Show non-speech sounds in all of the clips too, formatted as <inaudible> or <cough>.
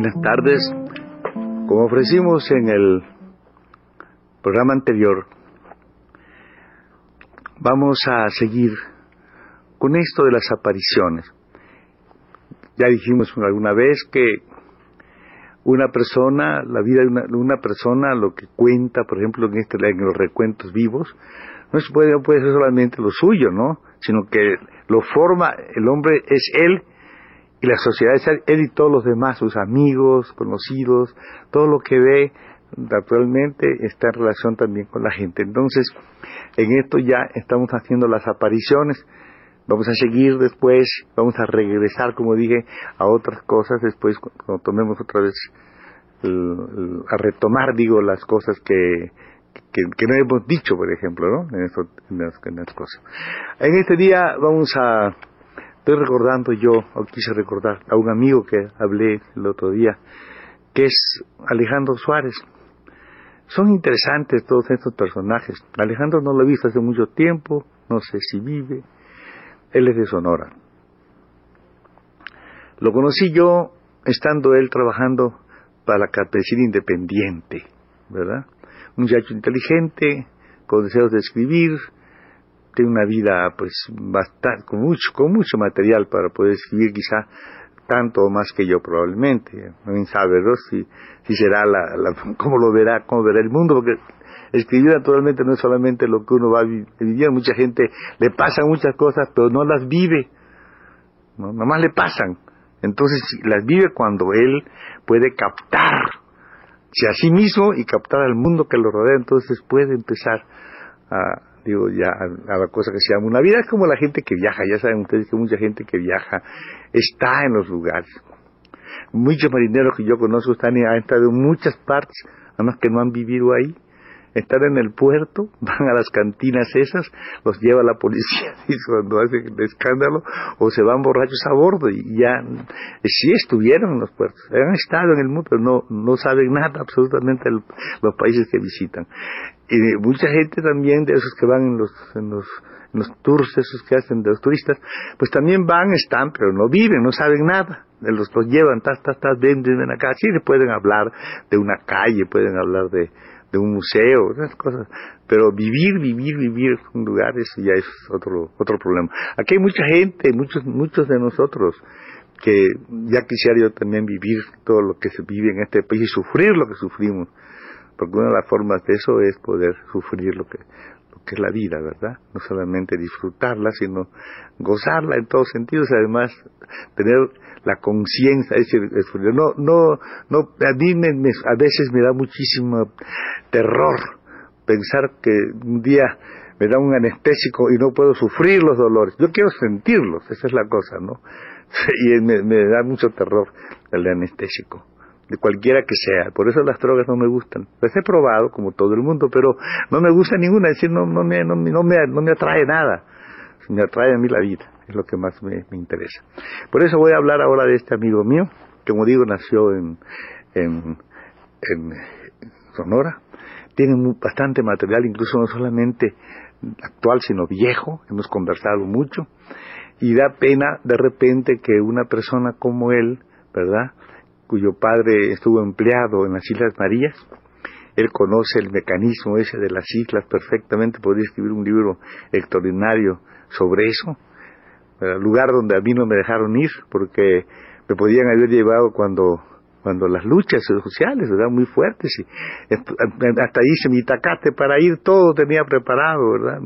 Buenas tardes. Como ofrecimos en el programa anterior, vamos a seguir con esto de las apariciones. Ya dijimos alguna vez que una persona, la vida de una, persona, lo que cuenta, por ejemplo, en, este, en los recuentos vivos, no puede, no puede ser solamente lo suyo, ¿no? Sino que lo forma, el hombre es él y la sociedad es él y todos los demás, sus amigos, conocidos, todo lo que ve naturalmente está en relación también con la gente. Entonces, en esto ya estamos haciendo las apariciones, vamos a seguir después, vamos a regresar, como dije, a otras cosas después cuando tomemos otra vez a retomar, digo, las cosas que, que, no hemos dicho, por ejemplo, ¿no? En, en, estas cosas. En este día vamos a Estoy recordando yo, o quise recordar, a un amigo que hablé el otro día, que es Alejandro Suárez. Son interesantes todos estos personajes. Alejandro no lo he visto hace mucho tiempo, no sé si vive. Él es de Sonora. Lo conocí yo estando él trabajando para la Campesina Independiente, ¿verdad? Un muchacho inteligente, con deseos de escribir, tiene una vida pues bastante, con mucho, con mucho material para poder escribir quizá tanto o más que yo probablemente. No sabe ¿no? si, si será la, la, <laughs> cómo lo verá, cómo verá el mundo, porque escribir naturalmente no es solamente lo que uno va a vivir, mucha gente le pasan muchas cosas, pero no las vive, ¿no? más le pasan. Entonces las vive cuando él puede captar a sí mismo y captar al mundo que lo rodea, entonces puede empezar a, digo, ya a, la cosa que se llama una vida. Es como la gente que viaja, ya saben ustedes que mucha gente que viaja está en los lugares. Muchos marineros que yo conozco están, han estado en muchas partes, además que no han vivido ahí están en el puerto, <laughs> van a las cantinas esas, los lleva la policía <laughs> y cuando hacen el escándalo, o se van borrachos a bordo y ya sí estuvieron en los puertos, han estado en el mundo, pero no, no saben nada absolutamente los países que visitan. Y mucha gente también de esos que van en los, en los, en los tours, esos que hacen de los turistas, pues también van, están, pero no viven, no saben nada. Los, los llevan, tas, tas, tas, ven, ven acá. Sí, pueden hablar de una calle, pueden hablar de, de un museo, esas cosas. Pero vivir, vivir, vivir en un lugar, eso ya es otro, otro problema. Aquí hay mucha gente, muchos, muchos de nosotros, que ya quisiera yo también vivir todo lo que se vive en este país y sufrir lo que sufrimos. Porque una de las formas de eso es poder sufrir lo que, que es la vida, ¿verdad? No solamente disfrutarla, sino gozarla en todos sentidos, además tener la conciencia, no, no, no, a mí me, a veces me da muchísimo terror pensar que un día me da un anestésico y no puedo sufrir los dolores. Yo quiero sentirlos, esa es la cosa, ¿no? <laughs> Y me, me da mucho terror el anestésico, de cualquiera que sea. Por eso las drogas no me gustan. Las he probado, como todo el mundo, pero no me gusta ninguna, es decir, no, no, me, no, me, no me atrae nada. Me atrae a mí la vida, es lo que más me, me interesa. Por eso voy a hablar ahora de este amigo mío, que como digo, nació en, en, en Sonora, tiene bastante material, incluso no solamente actual, sino viejo, hemos conversado mucho, y da pena de repente que una persona como él, ¿verdad?, cuyo padre estuvo empleado en las Islas Marías, él conoce el mecanismo ese de las islas perfectamente, podría escribir un libro extraordinario sobre eso, el lugar donde a mí no me dejaron ir, porque me podían haber llevado cuando cuando las luchas sociales eran muy fuertes y hasta hice mi tacate para ir, todo tenía preparado, ¿verdad?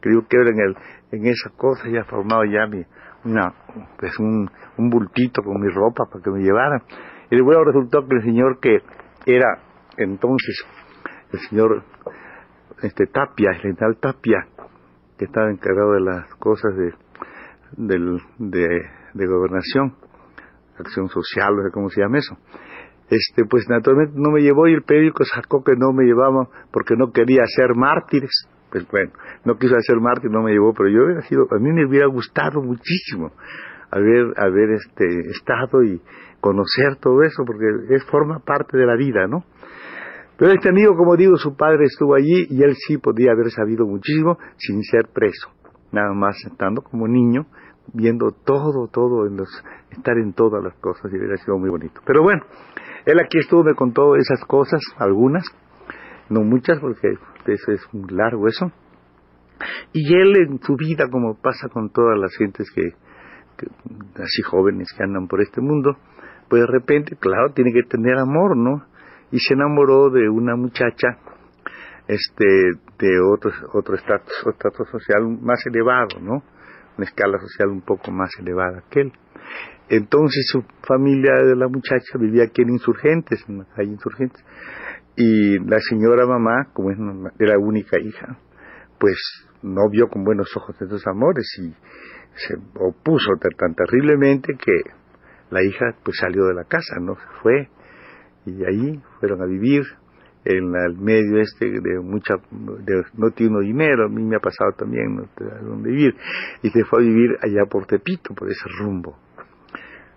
Creo que era en, el, en esa cosa ya formado ya mi, una, pues un, un bultito con mi ropa para que me llevaran. Y luego resultó que el señor que era entonces el señor este Tapia, el general Tapia, que estaba encargado de las cosas de, de, gobernación, acción social, no sé cómo se llama eso. Este, pues naturalmente no me llevó y el periódico sacó que no me llevaba porque no quería ser mártires. Pues bueno, no quiso hacer mártir, no me llevó, pero yo hubiera sido, a mí me hubiera gustado muchísimo haber, haber este, estado y conocer todo eso, porque es forma parte de la vida, ¿no? Pero este amigo, como digo, su padre estuvo allí y él sí podía haber sabido muchísimo sin ser preso, nada más estando como niño, viendo todo, todo, en los, estar en todas las cosas y hubiera sido muy bonito. Pero bueno, él aquí estuvo, me contó esas cosas, algunas, no muchas porque eso es muy largo eso. Y él en su vida, como pasa con todas las gentes que, que así jóvenes que andan por este mundo, pues de repente, claro, tiene que tener amor, ¿no? y se enamoró de una muchacha este de otro otro estatus social más elevado no una escala social un poco más elevada que él entonces su familia de la muchacha vivía aquí en Insurgentes en la calle Insurgentes y la señora mamá como era única hija pues no vio con buenos ojos esos amores y se opuso tan terriblemente que la hija pues salió de la casa no se fue y ahí fueron a vivir en el medio este de mucha no tiene dinero a mí me ha pasado también no dónde vivir. Y se fue a vivir allá por Tepito por ese rumbo.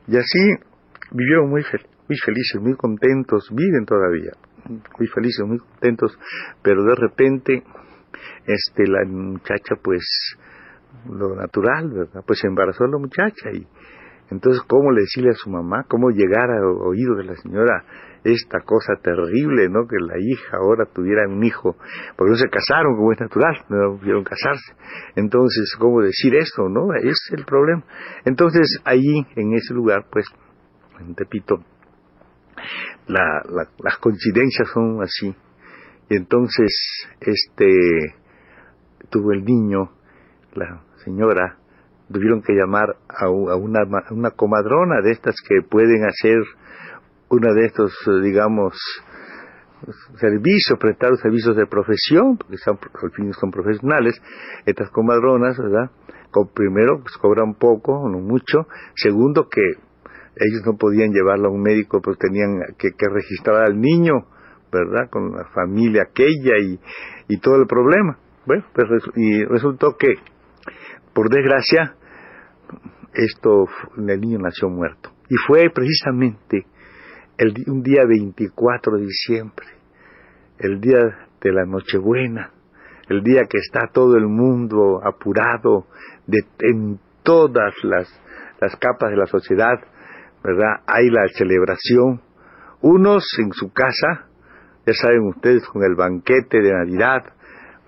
Y así vivieron muy muy felices muy contentos viven todavía muy felices muy contentos pero de repente este la muchacha pues lo natural verdad pues se embarazó la muchacha y entonces cómo le decirle a su mamá cómo llegar a oído de la señora esta cosa terrible, ¿no? Que la hija ahora tuviera un hijo, porque no se casaron como es natural, no pudieron casarse. Entonces, ¿cómo decir esto, no? Es el problema. Entonces, ahí, en ese lugar, pues, en Tepito, la, las coincidencias son así. Y entonces, este, tuvo el niño, la señora, tuvieron que llamar a, una, una comadrona de estas que pueden hacer uno de estos, eh, digamos, servicios, prestar servicios de profesión, porque son, al fin son profesionales, estas comadronas, ¿verdad? Primero, pues cobran poco, no mucho. Segundo, que ellos no podían llevarlo a un médico, pues tenían que, registrar al niño, ¿verdad? Con la familia aquella y, y todo el problema. Bueno, pues, y resultó que, por desgracia, esto, el niño nació muerto. Y fue precisamente el, un día 24 de diciembre, el día de la Nochebuena, el día que está todo el mundo apurado de, en todas las, las capas de la sociedad, ¿verdad? Hay la celebración, unos en su casa, ya saben ustedes, con el banquete de Navidad,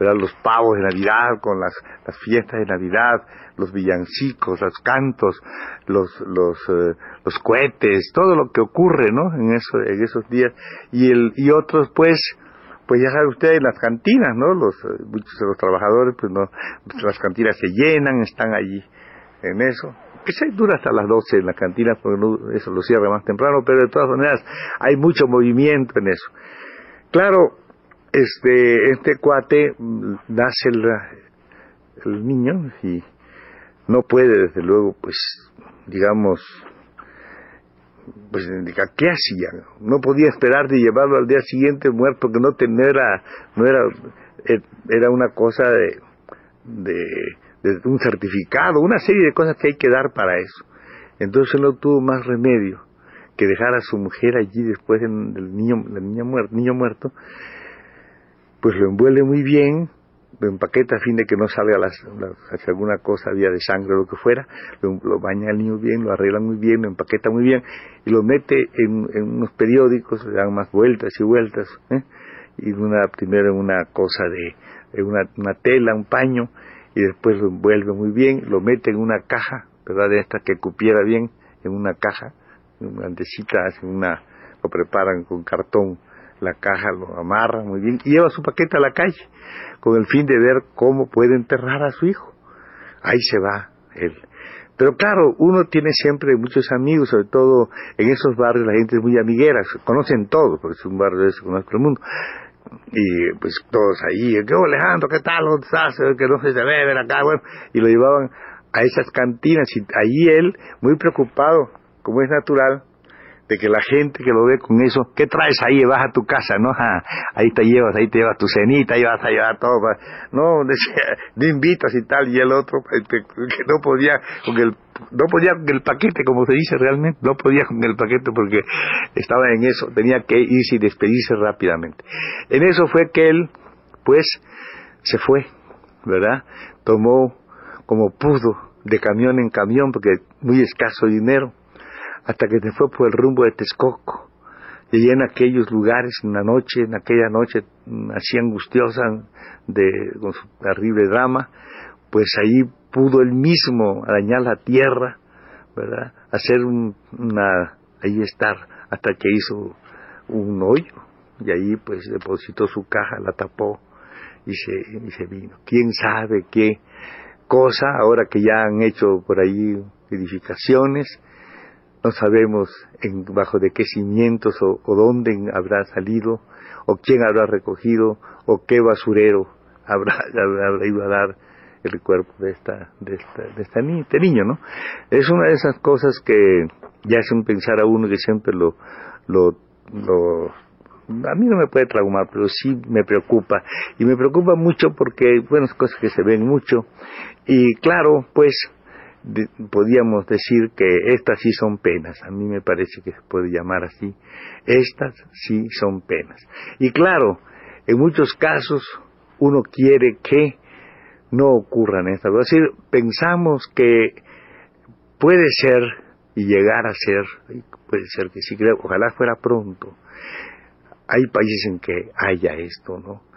los pavos de Navidad, con las, las fiestas de Navidad, los villancicos, los cantos, los, los, eh, los cohetes, todo lo que ocurre, ¿no? En, eso, en esos días. Y, el, y otros, pues, pues ya sabe usted, en las cantinas, ¿no? Los, eh, muchos de los trabajadores, pues no, las cantinas se llenan, están allí en eso. Que se dura hasta las 12 en la cantina, porque eso lo cierra más temprano, pero de todas maneras hay mucho movimiento en eso. Claro, este, este cuate mm, nace el, niño y no puede, desde luego, pues, digamos, pues, ¿qué hacía? No podía esperar de llevarlo al día siguiente muerto, porque no, no no era, eh, era una cosa de, de, un certificado, una serie de cosas que hay que dar para eso. Entonces no tuvo más remedio que dejar a su mujer allí después del niño, el niño muerto, niño muerto pues lo envuelve muy bien, lo empaqueta a fin de que no salga las, si alguna cosa había de sangre o lo que fuera, lo, baña al niño bien, lo arregla muy bien, lo empaqueta muy bien y lo mete en, unos periódicos, le dan más vueltas y vueltas, ¿eh? y una, primero en una cosa de, una, una, tela, un paño, y después lo envuelve muy bien, lo mete en una caja, ¿verdad? De esta que cupiera bien, en una caja, una grandecita, hacen una, lo preparan con cartón la caja lo amarra muy bien y lleva su paquete a la calle con el fin de ver cómo puede enterrar a su hijo. Ahí se va él. Pero claro, uno tiene siempre muchos amigos, sobre todo en esos barrios la gente es muy amiguera, conocen todos, porque es un barrio de ese conozco el mundo. Y pues todos ahí, ¿qué Alejandro? ¿Qué tal? ¿Dónde estás? Que no se bebe acá, bueno. Y lo llevaban a esas cantinas y ahí él, muy preocupado, como es natural, de que la gente que lo ve con eso, ¿qué traes ahí? Vas a tu casa, ¿no? ahí te llevas, ahí te llevas tu cenita, ahí vas a llevar todo. No, <laughs> decía, invitas y tal, y el otro, este, que no podía con el, no podía con el paquete, como se dice realmente, no podía con el paquete porque estaba en eso, tenía que irse y despedirse rápidamente. En eso fue que él, pues, se fue, ¿verdad? Tomó como pudo, de camión en camión, porque muy escaso dinero hasta que se fue por el rumbo de Texcoco. Y en aquellos lugares, en la noche, en aquella noche así angustiosa, de, con su terrible drama, pues ahí pudo él mismo arañar la tierra, ¿verdad? Hacer una, ahí estar, hasta que hizo un hoyo, y ahí pues depositó su caja, la tapó y se, y se vino. ¿Quién sabe qué cosa, ahora que ya han hecho por ahí edificaciones, no sabemos en, bajo de qué cimientos o, dónde habrá salido, o quién habrá recogido, o qué basurero <laughs> habrá, habrá ido a dar el cuerpo de esta, de esta, de esta este niño, ¿no? Es una de esas cosas que ya hacen pensar a uno que siempre lo, lo, lo, a mí no me puede traumar, pero sí me preocupa. Y me preocupa mucho porque, bueno, es cosas que se ven mucho. Y claro, pues, podríamos decir que estas sí son penas, a mí me parece que se puede llamar así, estas sí son penas. Y claro, en muchos casos uno quiere que no ocurran estas es decir, pensamos que puede ser y llegar a ser, puede ser que sí, ojalá fuera pronto. Hay países en que haya esto, ¿no?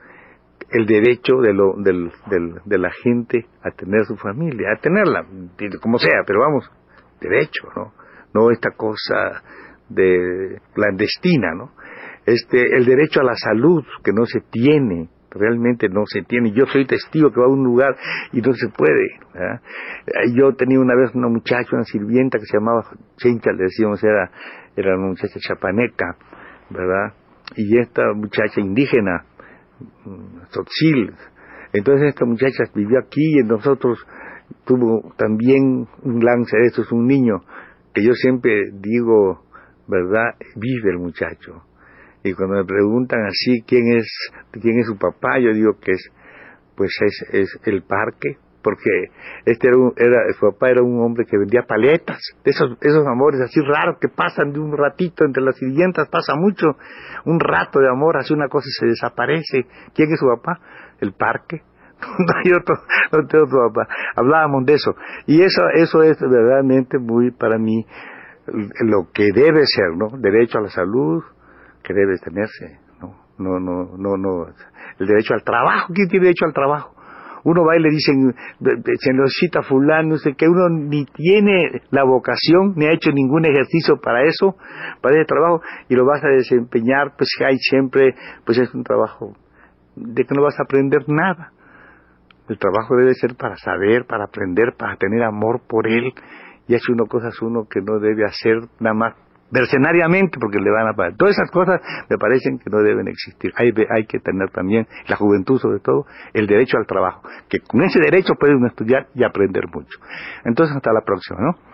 El derecho de, lo, del, del, de la gente a tener su familia, a tenerla, como sea, pero vamos, derecho, ¿no? No esta cosa de clandestina, ¿no? Este, el derecho a la salud que no se tiene, realmente no se tiene. Yo soy testigo que va a un lugar y no se puede. Yo tenía una vez una muchacha, una sirvienta que se llamaba Chencha, le decíamos, era, era una muchacha chapaneca, ¿verdad? Y esta muchacha indígena, Sotzil. Entonces esta muchacha vivió aquí y nosotros tuvo también un lance de es un niño que yo siempre digo, ¿verdad? Vive el muchacho. Y cuando me preguntan así quién es, quién es su papá, yo digo que es, pues es, es el parque, porque este era, era, su papá era un hombre que vendía paletas, esos, esos amores así raros que pasan de un ratito entre las sirvientas, pasa mucho, un rato de amor, hace una cosa y se desaparece. ¿Quién es su papá? El parque. <laughs> no hay otro, no tengo otro papá. Hablábamos de eso. Y eso, eso es verdaderamente muy para mí lo que debe ser, ¿no? Derecho a la salud, que debe tenerse, ¿no? No, no, no, no. El derecho al trabajo, ¿quién tiene derecho al trabajo? Uno va y le dicen, se nos cita fulano, que uno ni tiene la vocación, ni ha hecho ningún ejercicio para eso, para ese trabajo, y lo vas a desempeñar, pues hay siempre, pues es un trabajo de que no vas a aprender nada. El trabajo debe ser para saber, para aprender, para tener amor por él, y hace uno cosas uno que no debe hacer nada más mercenariamente porque le van a pagar. Todas esas cosas me parecen que no deben existir. Hay, hay que tener también, la juventud sobre todo, el derecho al trabajo, que con ese derecho pueden estudiar y aprender mucho. Entonces, hasta la próxima, ¿no?